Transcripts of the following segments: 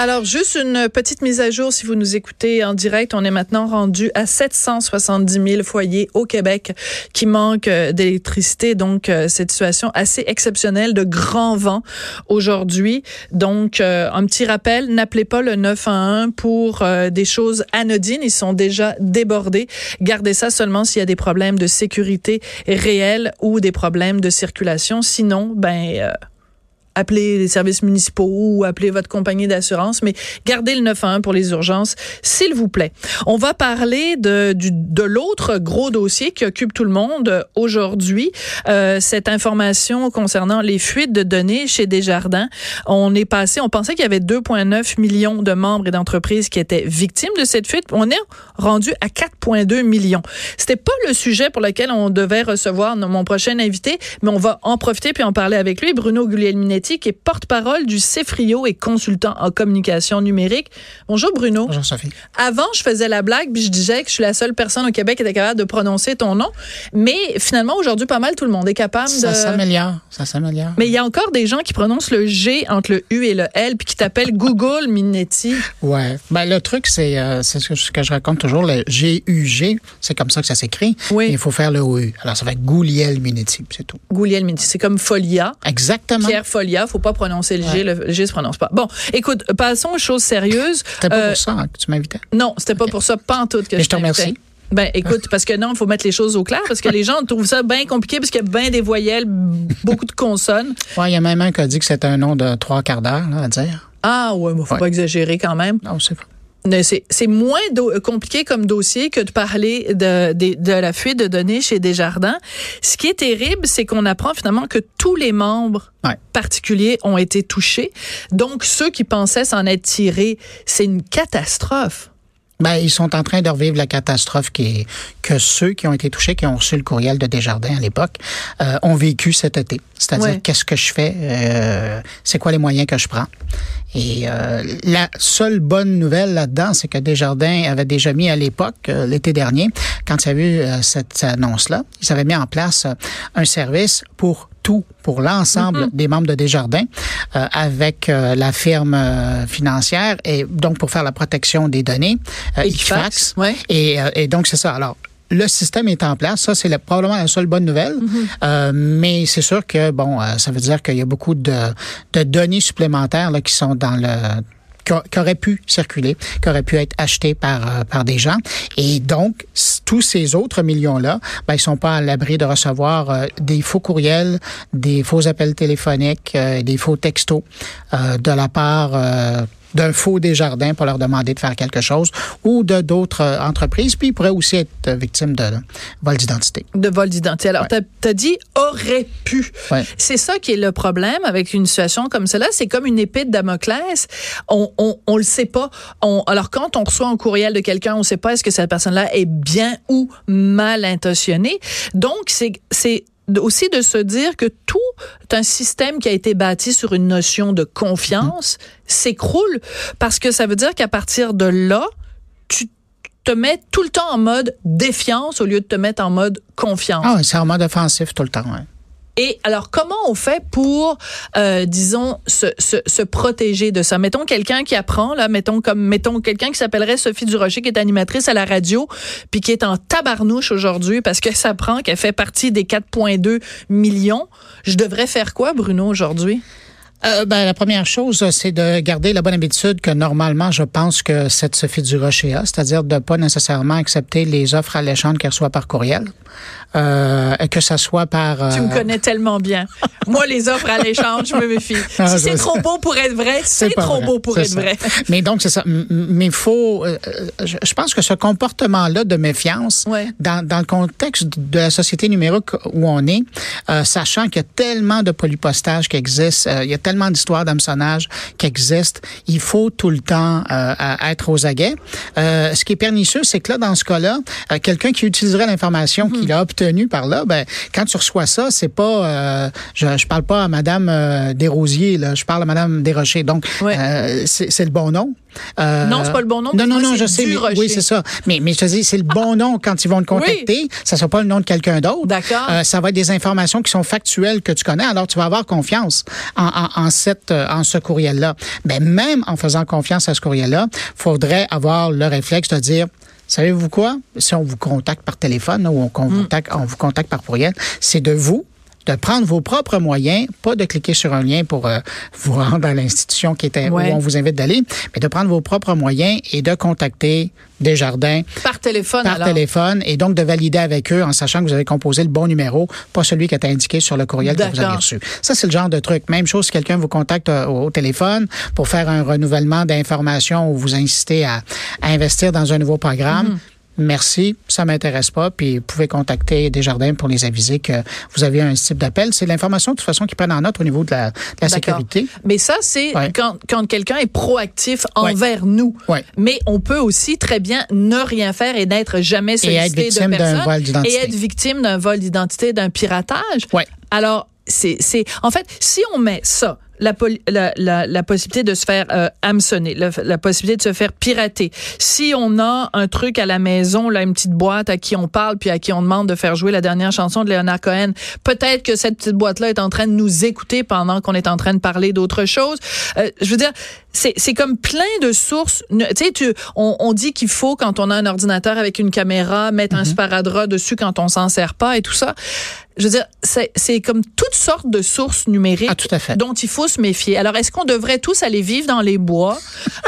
Alors, juste une petite mise à jour, si vous nous écoutez en direct, on est maintenant rendu à 770 000 foyers au Québec qui manquent euh, d'électricité. Donc, euh, cette situation assez exceptionnelle de grand vent aujourd'hui. Donc, euh, un petit rappel, n'appelez pas le 911 pour des choses anodines. Ils sont déjà débordés. Gardez ça seulement s'il y a des problèmes de sécurité réels ou des problèmes de circulation. Sinon, ben appelez les services municipaux ou appelez votre compagnie d'assurance, mais gardez le 911 pour les urgences, s'il vous plaît. On va parler de, de l'autre gros dossier qui occupe tout le monde aujourd'hui, euh, cette information concernant les fuites de données chez Desjardins. On est passé, on pensait qu'il y avait 2,9 millions de membres et d'entreprises qui étaient victimes de cette fuite. On est rendu à 4,2 millions. C'était pas le sujet pour lequel on devait recevoir mon prochain invité, mais on va en profiter puis en parler avec lui, Bruno Guglielminetti qui est porte-parole du CEFRIO et consultant en communication numérique. Bonjour Bruno. Bonjour Sophie. Avant, je faisais la blague puis je disais que je suis la seule personne au Québec qui était capable de prononcer ton nom, mais finalement aujourd'hui pas mal tout le monde est capable ça de Ça s'améliore, ça s'améliore. Mais il y a encore des gens qui prononcent le G entre le U et le L puis qui t'appellent Google Minetti. Ouais. Ben le truc c'est euh, ce que je raconte toujours le G U G, c'est comme ça que ça s'écrit. Oui. Il faut faire le OU. Alors ça fait Gouliel Minetti, c'est tout. Gouliel Minetti, c'est comme Folia. Exactement. Pierre Folia il faut pas prononcer le G, le G se prononce pas. Bon, écoute, passons aux choses sérieuses. C'était pas euh, pour ça hein, que tu m'invitais. Non, c'était pas pour ça, pas en tout que Mais je te remercie. Ben, écoute, parce que non, il faut mettre les choses au clair, parce que les gens trouvent ça bien compliqué, parce qu'il y a bien des voyelles, beaucoup de consonnes. Ouais, il y a même un qui a dit que c'était un nom de trois quarts d'heure, à dire. Ah, ouais, mais faut Ouais. pas exagérer quand même. Non, c'est pas. C'est moins do- compliqué comme dossier que de parler de, de, de la fuite de données chez Desjardins. Ce qui est terrible, c'est qu'on apprend finalement que tous les membres Ouais. particuliers ont été touchés. Donc, ceux qui pensaient s'en être tirés, c'est une catastrophe. Ben, ils sont en train de revivre la catastrophe qui est, que ceux qui ont été touchés, qui ont reçu le courriel de Desjardins à l'époque, euh, ont vécu cet été. C'est-à-dire, Ouais. qu'est-ce que je fais? Euh, c'est quoi les moyens que je prends? Et euh, la seule bonne nouvelle là-dedans, c'est que Desjardins avait déjà mis à l'époque, euh, l'été dernier, quand il y a eu euh, cette annonce-là, ils avaient mis en place euh, un service pour tout, pour l'ensemble Mm-hmm. des membres de Desjardins, euh, avec euh, la firme euh, financière, et donc pour faire la protection des données, euh, Equifax, ouais. et, euh, et donc, c'est ça. Alors, le système est en place. Ça, c'est probablement la seule bonne nouvelle. Euh, mais c'est sûr que, bon, euh, ça veut dire qu'il y a beaucoup de, de données supplémentaires là, qui sont dans le qui auraient pu circuler, qui auraient pu être achetées par, euh, par des gens. Et donc, tous ces autres millions-là, ben, ils sont pas à l'abri de recevoir euh, des faux courriels, des faux appels téléphoniques, euh, des faux textos euh, de la part euh, d'un faux Desjardins pour leur demander de faire quelque chose ou de d'autres euh, entreprises. Puis ils pourraient aussi être euh, victimes de vol d'identité. de vol d'identité. Alors, Ouais. t'as as dit aurait pu. Ouais. C'est ça qui est le problème avec une situation comme cela. C'est comme une épée de Damoclès. On, on, on le sait pas. On, alors, quand on reçoit un courriel de quelqu'un, on sait pas est-ce que cette personne-là est bien ou mal intentionnée. Donc, c'est, c'est aussi de se dire que tout un système qui a été bâti sur une notion de confiance s'écroule parce que ça veut dire qu'à partir de là, tu te mets tout le temps en mode défiance au lieu de te mettre en mode confiance. Ah, c'est en mode offensif tout le temps. Et alors, comment on fait pour, euh, disons, se, se, se protéger de ça? Mettons quelqu'un qui apprend, là, mettons comme, mettons quelqu'un qui s'appellerait Sophie Durocher, qui est animatrice à la radio, puis qui est en tabarnouche aujourd'hui parce que ça qu'elle fait partie des 4,2 millions. Je devrais faire quoi, Bruno, aujourd'hui? Euh, ben, la première chose, c'est de garder la bonne habitude que normalement, je pense que cette Sophie Durocher a, c'est-à-dire de pas nécessairement accepter les offres alléchantes qu'elle reçoit par courriel, euh, que ça soit par... Tu euh, me connais tellement bien. Moi, les offres à l'échange, je me méfie. Ah, si c'est trop beau pour être vrai, c'est trop vrai. beau pour être ça. vrai. Mais donc, c'est ça. Mais il faut. je pense que ce comportement-là de méfiance, Ouais. dans, dans le contexte de la société numérique où on est, sachant qu'il y a tellement de polypostages qui existent, euh, il y a tellement d'histoires d'hameçonnage qui existent, il faut tout le temps euh, être aux aguets. Euh, ce qui est pernicieux, c'est que là, dans ce cas-là, euh, quelqu'un qui utiliserait l'information qu'il a obtenue par là, ben, quand tu reçois ça, c'est pas. je, je parle pas à Madame Desrosiers, là, je parle à Madame Desrochers. Donc, Ouais. c'est le bon nom. Euh, non, c'est pas le bon nom. Non, non, non, je sais. oui, c'est ça. Mais, mais je te dis, c'est le bon nom quand ils vont te contacter. Oui. Ça sera pas le nom de quelqu'un d'autre. D'accord. Euh, ça va être des informations qui sont factuelles que tu connais. Alors, tu vas avoir confiance en, en, en cette, euh, en ce courriel-là. Mais même en faisant confiance à ce courriel-là, faudrait avoir le réflexe de dire, savez-vous quoi? Si on vous contacte par téléphone ou on, mm. on vous contacte par courriel, c'est de vous de prendre vos propres moyens, pas de cliquer sur un lien pour euh, vous rendre à l'institution qui était où on vous invite d'aller, mais de prendre vos propres moyens et de contacter Desjardins. Par téléphone, Par téléphone, et donc de valider avec eux en sachant que vous avez composé le bon numéro, pas celui qui était indiqué sur le courriel que vous avez reçu. Ça, c'est le genre de truc. Même chose si quelqu'un vous contacte euh, au, téléphone pour faire un renouvellement d'informations ou vous inciter à, investir dans un nouveau programme. Mm-hmm merci, ça m'intéresse pas, puis vous pouvez contacter Desjardins pour les aviser que vous avez un type d'appel. C'est l'information de toute façon qu'ils prennent en note au niveau de la, sécurité. Mais ça, c'est quand, quand quelqu'un est proactif envers nous. Mais on peut aussi très bien ne rien faire et n'être jamais sollicité de personne et être victime d'un vol d'identité, d'un piratage. Alors, c'est, en fait, si on met ça, la, la, la, possibilité de se faire euh, hameçonner, la, possibilité de se faire pirater. Si on a un truc à la maison, là, une petite boîte à qui on parle puis à qui on demande de faire jouer la dernière chanson de Leonard Cohen, peut-être que cette petite boîte-là est en train de nous écouter pendant qu'on est en train de parler d'autre chose. Euh, je veux dire, c'est comme plein de sources. Tu sais, on, on dit qu'il faut, quand on a un ordinateur avec une caméra, mettre un mm-hmm. sparadrap dessus quand on s'en sert pas et tout ça je veux dire, c'est comme toutes sortes de sources numériques ah, dont il faut se méfier. Alors, est-ce qu'on devrait tous aller vivre dans les bois,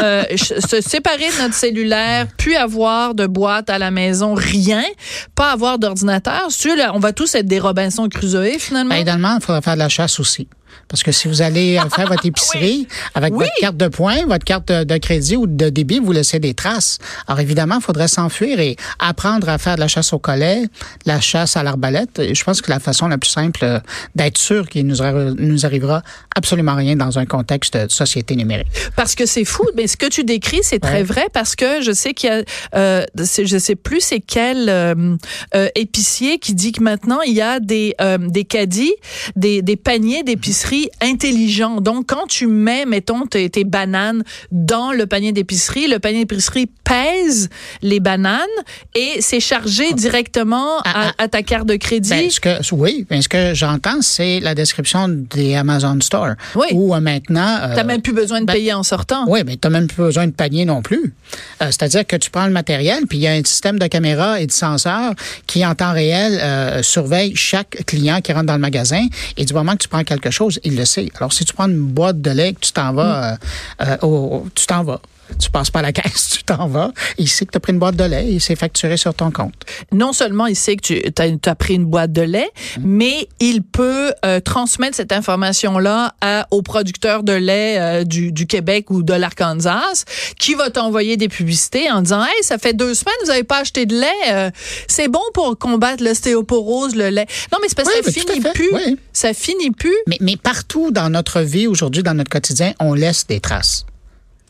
euh, se séparer de notre cellulaire, puis avoir de boîte à la maison, rien, pas avoir d'ordinateur? On va tous être des Robinson Crusoe, finalement? Ben, idéalement, il faudrait faire de la chasse aussi. Parce que si vous allez faire votre épicerie avec votre carte de points, votre carte de, crédit ou de débit, vous laissez des traces. Alors évidemment, il faudrait s'enfuir et apprendre à faire de la chasse au collet, la chasse à l'arbalète. Je pense que la façon la plus simple euh, d'être sûr qu'il nous, nous arrivera absolument rien dans un contexte de société numérique. Parce que c'est fou, mais ce que tu décris, c'est très vrai parce que je sais qu'il y a, euh, je sais plus c'est quel euh, euh, épicier qui dit que maintenant il y a des des caddies, des, des paniers d'épicerie intelligent. Donc, quand tu mets, mettons, tes, bananes dans le panier d'épicerie, le panier d'épicerie pèse les bananes et c'est chargé directement ah, ah. à, ta carte de crédit. Ben, ce que, oui, ben, ce que j'entends, c'est la description des Amazon Store. Oui. Où euh, maintenant... Euh, tu n'as même plus besoin de ben, payer en sortant. Oui, mais tu n'as même plus besoin de panier non plus. Euh, c'est-à-dire que tu prends le matériel, puis il y a un système de caméra et de senseurs qui, en temps réel, surveille chaque client qui rentre dans le magasin. Et du moment que tu prends quelque chose, il le sait. Alors, si tu prends une boîte de lait, tu t'en vas, mm. euh, euh, tu t'en vas tu passes pas à la caisse, tu t'en vas. Il sait que tu as pris une boîte de lait et c'est facturé sur ton compte. Non seulement il sait que tu as, pris une boîte de lait, mm. mais il peut euh, transmettre cette information-là aux producteurs de lait du, Québec ou de l'Arkansas qui va t'envoyer des publicités en disant Hey, ça fait deux semaines, vous n'avez pas acheté de lait. c'est bon pour combattre l'ostéoporose, le lait. Non, mais c'est parce que ça finit plus. Ça finit plus. Mais, mais partout dans notre vie aujourd'hui, dans notre quotidien, on laisse des traces.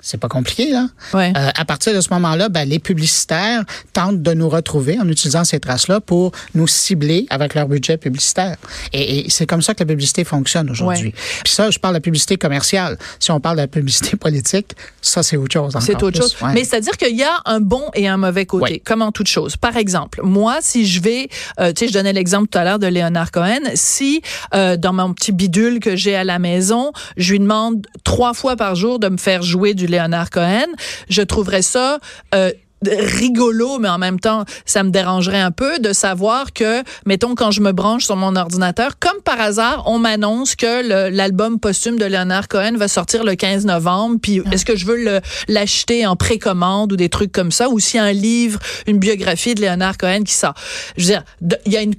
C'est pas compliqué, là. Ouais. Euh, à partir de ce moment-là, ben, les publicitaires tentent de nous retrouver en utilisant ces traces-là pour nous cibler avec leur budget publicitaire. Et, c'est comme ça que la publicité fonctionne aujourd'hui. Puis ça, je parle de la publicité commerciale. Si on parle de la publicité politique, ça, c'est autre chose. C'est autre chose. Mais c'est-à-dire qu'il y a un bon et un mauvais côté, comme en toute chose. Par exemple, moi, si je vais, euh, tu sais, je donnais l'exemple tout à l'heure de Léonard Cohen, si euh, dans mon petit bidule que j'ai à la maison, je lui demande trois fois par jour de me faire jouer du Léonard Cohen. Je trouverais ça euh, rigolo, mais en même temps, ça me dérangerait un peu de savoir que, mettons, quand je me branche sur mon ordinateur, comme par hasard, on m'annonce que l'album posthume de Leonard Cohen va sortir le 15 novembre, puis ah. est-ce que je veux l'acheter en précommande ou des trucs comme ça, ou s'il y a un livre, une biographie de Leonard Cohen qui sort. Je veux dire, il y a une,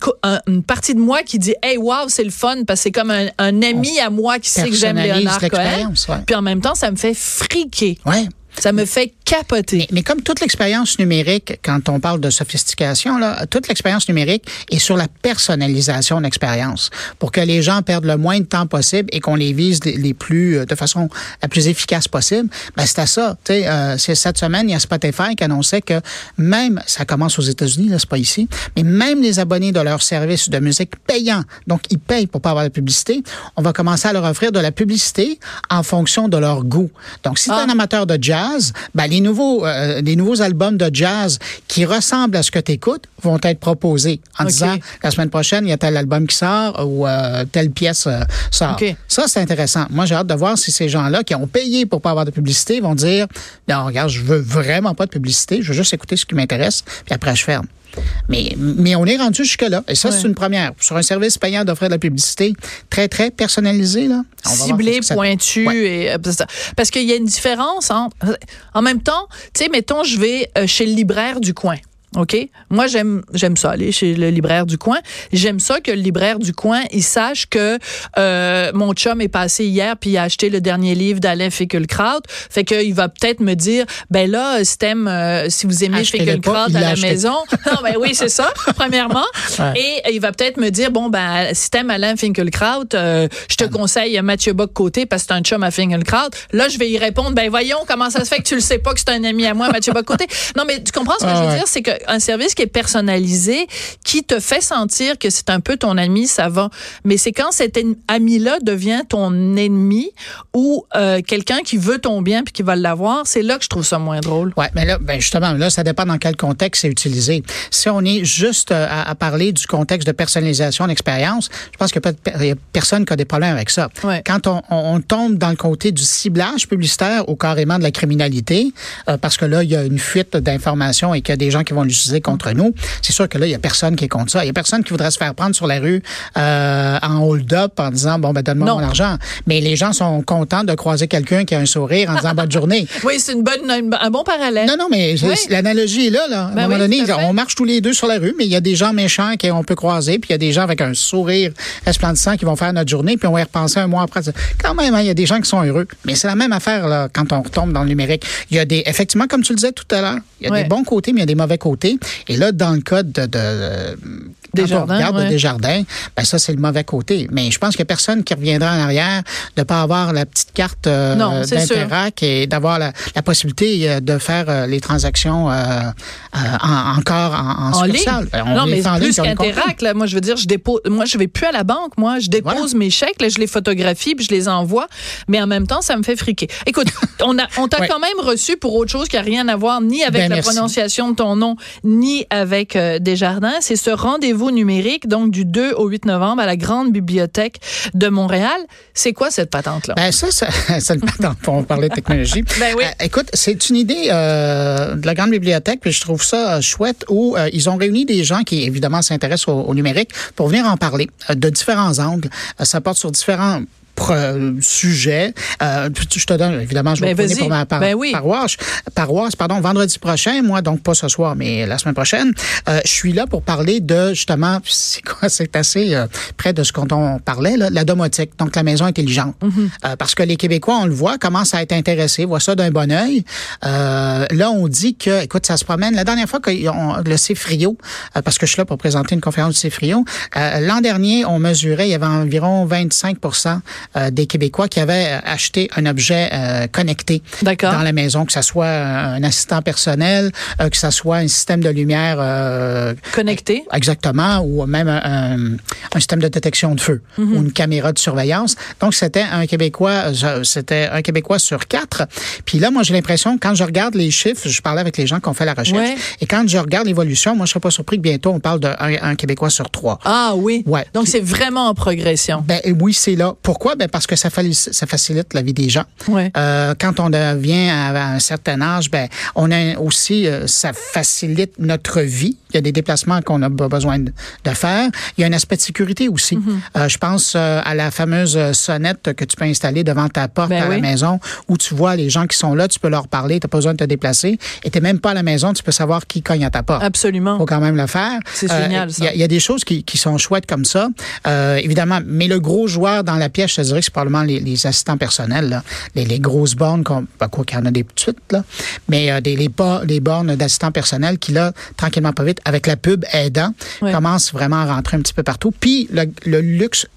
une, partie de moi qui dit, hey, wow, c'est le fun, parce que c'est comme un, ami à moi qui sait que j'aime Leonard Cohen. Puis en même temps, ça me fait friquer. Ouais. Ça me fait capoté. Mais, comme toute l'expérience numérique, quand on parle de sophistication, là, toute l'expérience numérique est sur la personnalisation de l'expérience pour que les gens perdent le moins de temps possible et qu'on les vise les, plus euh, de façon la plus efficace possible. Ben, c'est à ça. Euh, c'est cette semaine, il y a Spotify qui annonçait que même, ça commence aux États-Unis, là, c'est pas ici, mais même les abonnés de leur service de musique payant, donc ils payent pour pas avoir de publicité, on va commencer à leur offrir de la publicité en fonction de leur goût. Donc, si tu es ah. un amateur de jazz, ben, les nouveaux, euh, les nouveaux albums de jazz qui ressemblent à ce que tu écoutes vont être proposés en disant la semaine prochaine, il y a tel album qui sort ou euh, telle pièce euh, sort. Ça, c'est intéressant. Moi, j'ai hâte de voir si ces gens-là qui ont payé pour pas avoir de publicité vont dire non, regarde, je veux vraiment pas de publicité, je veux juste écouter ce qui m'intéresse, puis après, je ferme. Mais, mais on est rendu jusque-là. Et ça, c'est une première. Sur un service payant d'offrir de la publicité très, très personnalisée. Là, Ciblé, pointu. Et, euh, parce qu'il y a une différence entre... En même temps, tu sais, mettons, je vais euh, chez le libraire du coin. OK? Moi, j'aime j'aime ça, aller chez le libraire du coin. J'aime ça que le libraire du coin, il sache que euh, mon chum est passé hier puis il a acheté le dernier livre d'Alain Fickelkraut. Fait qu'il va peut-être me dire, ben là, si euh, si vous aimez Fickelkraut à la maison. non, ben oui, c'est ça, premièrement. Et il va peut-être me dire, bon, ben, si t'aimes Alain Finkelkraut, euh, je te conseille Mathieu Bock-Côté parce que c'est un chum à Finkelkraut. Là, je vais y répondre, ben voyons, comment ça se fait que tu le sais pas que c'est un ami à moi, Mathieu Bock-Côté. Non, mais tu comprends ce que je veux dire? C'est que un service qui est personnalisé, qui te fait sentir que c'est un peu ton ami, ça va. Mais c'est quand cet ami-là devient ton ennemi ou euh, quelqu'un qui veut ton bien puis qui va l'avoir, c'est là que je trouve ça moins drôle. Ouais, mais là, ben justement, là, ça dépend dans quel contexte c'est utilisé. Si on est juste euh, à, parler du contexte de personnalisation d'expérience, je pense qu'il n'y a personne qui a des problèmes avec ça. Quand on, on, tombe dans le côté du ciblage publicitaire ou carrément de la criminalité, euh, parce que là, il y a une fuite d'informations et qu'il y a des gens qui vont l'utiliser contre nous, c'est sûr que là, il y a personne qui est contre ça. Il y a personne qui voudrait se faire prendre sur la rue euh, en hold-up en disant, bon, ben donne-moi mon argent. Mais les gens sont contents de croiser quelqu'un qui a un sourire en disant bonne journée. Oui, c'est une bonne, un bon parallèle. Non, non, mais l'analogie est là. là. À un ben moment donné, on marche tous les deux sur la rue, mais il y a des gens méchants qu'on peut croiser, puis il y a des gens avec un sourire resplendissant qui vont faire notre journée, puis on va y repenser un mois après. Quand même, hein, il y a des gens qui sont heureux. Mais c'est la même affaire là, quand on retombe dans le numérique. Il y a des, effectivement, comme tu le disais tout à l'heure, il y a des bons côtés, mais il y a des mauvais côtés. Et là, dans le cas de, de Desjardins, on regarde Desjardins, ben ça, c'est le mauvais côté. Mais je pense qu'il n'y a personne qui reviendra en arrière de ne pas avoir la petite carte euh, d'Interac et d'avoir la, la, possibilité euh, de faire euh, les transactions euh, en, encore en, en, en ligne? non, mais plus qu'Interac, moi, je veux dire, je dépose, moi, je vais plus à la banque. Moi, je dépose mes chèques, là, je les photographie puis je les envoie. Mais en même temps, ça me fait friquer. Écoute, on a, on t'a quand même reçu pour autre chose qui n'a rien à voir ni avec ben, la prononciation de ton nom, ni avec Desjardins. C'est ce rendez-vous numérique, donc du 2 au 8 novembre à la Grande Bibliothèque de Montréal. C'est quoi cette patente-là? Ben ça, c'est une patente pour parler de technologie. ben oui. Euh, écoute, c'est une idée euh, de la Grande Bibliothèque, puis je trouve ça euh, chouette, où ils ont réuni des gens qui, évidemment, s'intéressent au, au, numérique pour venir en parler de différents angles. ça porte sur différents sujet. Euh, je te donne, évidemment, je vais ben, pour ma ben paroisse, paroisse, pardon, vendredi prochain, moi, donc pas ce soir, mais la semaine prochaine. Euh, je suis là pour parler de, justement, c'est quoi, c'est assez euh, près de ce qu'on parlait, là, la domotique, donc la maison intelligente. Euh, parce que les Québécois, on le voit, commencent à être intéressés, voient ça d'un bon oeil. Euh, là, on dit que, écoute, ça se promène. La dernière fois que le CFRIO, parce que je suis là pour présenter une conférence du CFRIO, l'an dernier, on mesurait, il y avait environ 25 euh, des Québécois qui avaient euh, acheté un objet euh, connecté dans la maison, que ce soit un assistant personnel, que ce soit un système de lumière connecté, exactement, ou même un, un, système de détection de feu mhm. ou une caméra de surveillance. Donc c'était un Québécois, c'était un Québécois sur quatre. Puis là, moi j'ai l'impression quand je regarde les chiffres, je parlais avec les gens qui ont fait la recherche, et quand je regarde l'évolution, moi je serais pas surpris que bientôt on parle d'un un Québécois sur trois. Ah oui. Ouais. Donc c'est vraiment en progression. Ben oui, c'est là. Pourquoi? Ben parce que ça, ça facilite la vie des gens. Ouais. Euh, quand on devient à, un certain âge, ben on a aussi euh, ça facilite notre vie. Il y a des déplacements qu'on a besoin de, faire. Il y a un aspect de sécurité aussi. Mm-hmm. euh, je pense à la fameuse sonnette que tu peux installer devant ta porte ben à la maison où tu vois les gens qui sont là, tu peux leur parler, tu n'as pas besoin de te déplacer et tu n'es même pas à la maison, tu peux savoir qui cogne à ta porte. Absolument. faut quand même le faire. C'est génial ça. Il y, y, a des choses qui, qui sont chouettes comme ça. évidemment, mais le gros joueur dans la pièce te dirais que c'est probablement les, assistants personnels, Les, grosses bornes, ben, quoi qu'il y en a des petites, là, mais euh, des, les, les bornes d'assistants personnels qui, là, tranquillement pas vite, avec la pub aidant, commencent vraiment à rentrer un petit peu partout. Puis le, luxe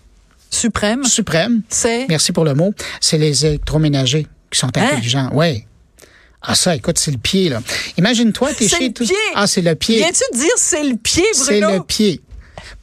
suprême, suprême, c'est... Merci pour le mot. C'est les électroménagers qui sont hein? intelligents. Oui. Ah, ça, écoute, c'est le pied, là. Imagine-toi, t'es chez... C'est le pied! Ah, c'est le pied. Viens-tu dire c'est le pied, Bruno? C'est le pied.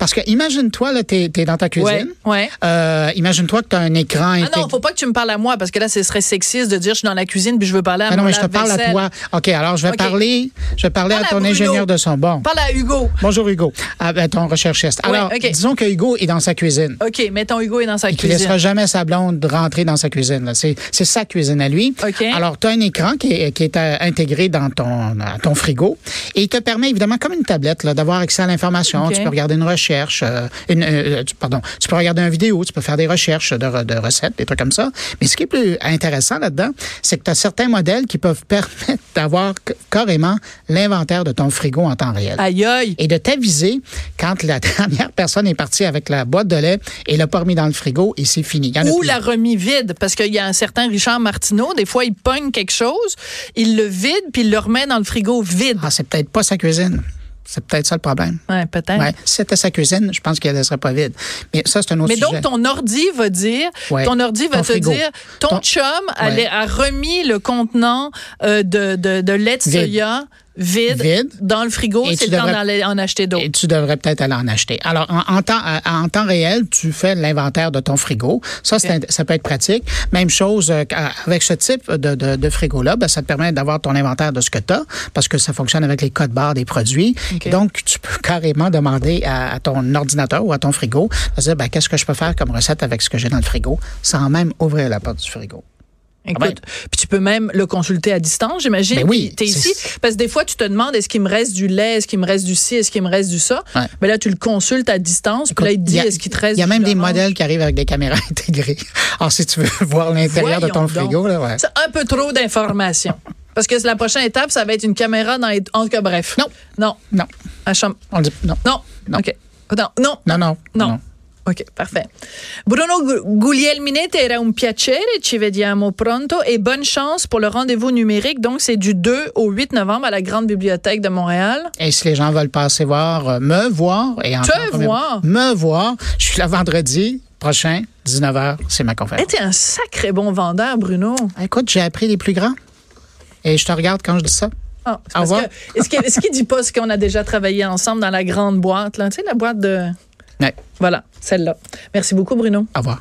Parce que imagine-toi, là, t'es es dans ta cuisine. Ouais. Euh, imagine-toi que tu as un écran. Ah non, faut pas que tu me parles à moi parce que là, ce serait sexiste de dire je suis dans la cuisine puis je veux parler à ah non, mais je te parle à toi. OK, alors je vais parler, je vais parler à ton ingénieur de son. Bon. Parle à Hugo. Bonjour Hugo, à, ton recherchiste. Alors, disons que Hugo est dans sa cuisine. OK, mettons Hugo est dans sa cuisine. Il ne laissera jamais sa blonde rentrer dans sa cuisine. C'est sa cuisine à lui. OK. Alors, tu as un écran qui est, qui est euh, intégré dans ton, ton frigo et il te permet évidemment, comme une tablette, d'avoir accès à l'information. Tu peux regarder une recherche, euh, euh, pardon, tu peux regarder une vidéo, tu peux faire des recherches de, de, recettes, des trucs comme ça. Mais ce qui est plus intéressant là-dedans, c'est que tu as certains modèles qui peuvent permettre d'avoir carrément l'inventaire de ton frigo en temps réel. Aïe aïe. Et de t'aviser quand la dernière personne est partie avec la boîte de lait et l'a pas remis dans le frigo et c'est fini. Ou l'a remis vide, parce qu'il y a un certain Richard Martineau, des fois il pogne quelque chose, il le vide puis il le remet dans le frigo vide. Ah, c'est peut-être pas sa cuisine. C'est peut-être ça le problème. Oui, peut-être. Ouais. Si c'était sa cuisine, je pense qu'elle ne serait pas vide. Mais ça, c'est un autre Mais sujet. donc, ton ordi va dire, ton ordi va te dire, ton, chum a, remis le contenant euh, de, de, de lait de soya vide, dans le frigo, c'est le temps d'aller en acheter d'autres. Et tu devrais peut-être aller en acheter. Alors, en, temps, en temps réel, tu fais l'inventaire de ton frigo. Ça, ça peut être pratique. Même chose euh, avec ce type de, de, frigo-là, ben, ça te permet d'avoir ton inventaire de ce que tu as, parce que ça fonctionne avec les codes barres des produits. Donc, tu peux carrément demander à, ton ordinateur ou à ton frigo, de dire, ben, qu'est-ce que je peux faire comme recette avec ce que j'ai dans le frigo, sans même ouvrir la porte du frigo. Écoute, puis tu peux même le consulter à distance, j'imagine. Ben oui, tu es ici. Parce que des fois, tu te demandes est-ce qu'il me reste du lait, est-ce qu'il me reste du ci, est-ce qu'il me reste du ça? Mais là, tu le consultes à distance, puis là, il te dit est-ce qu'il te reste Il y a même des modèles qui arrivent avec des caméras intégrées. Alors, si tu veux voir l'intérieur de ton frigo, là, ouais. C'est un peu trop d'informations. Parce que la prochaine étape, ça va être une caméra dans les. En tout cas, bref. Non. Non. Non. À chambre. On dit non. Non. non. OK. Non. Non. Non, non. non. Ok, parfait. Bruno Guglielminetti, era un piacere, ci vediamo pronto et bonne chance pour le rendez-vous numérique. Donc, c'est du 2 au 8 novembre à la Grande Bibliothèque de Montréal. Et si les gens veulent passer voir, euh, me voir et en Te voir? Me voir. Je suis là vendredi prochain, 19h, c'est ma conférence. Tu es un sacré bon vendeur, Bruno. Écoute, j'ai appris les plus grands. Et je te regarde quand je dis ça. Ah, Est-ce qu'il est dit pas ce qu'on a déjà travaillé ensemble dans la grande boîte, là? Tu sais, la boîte de... Ouais. Voilà, celle-là. Merci beaucoup, Bruno. Au revoir.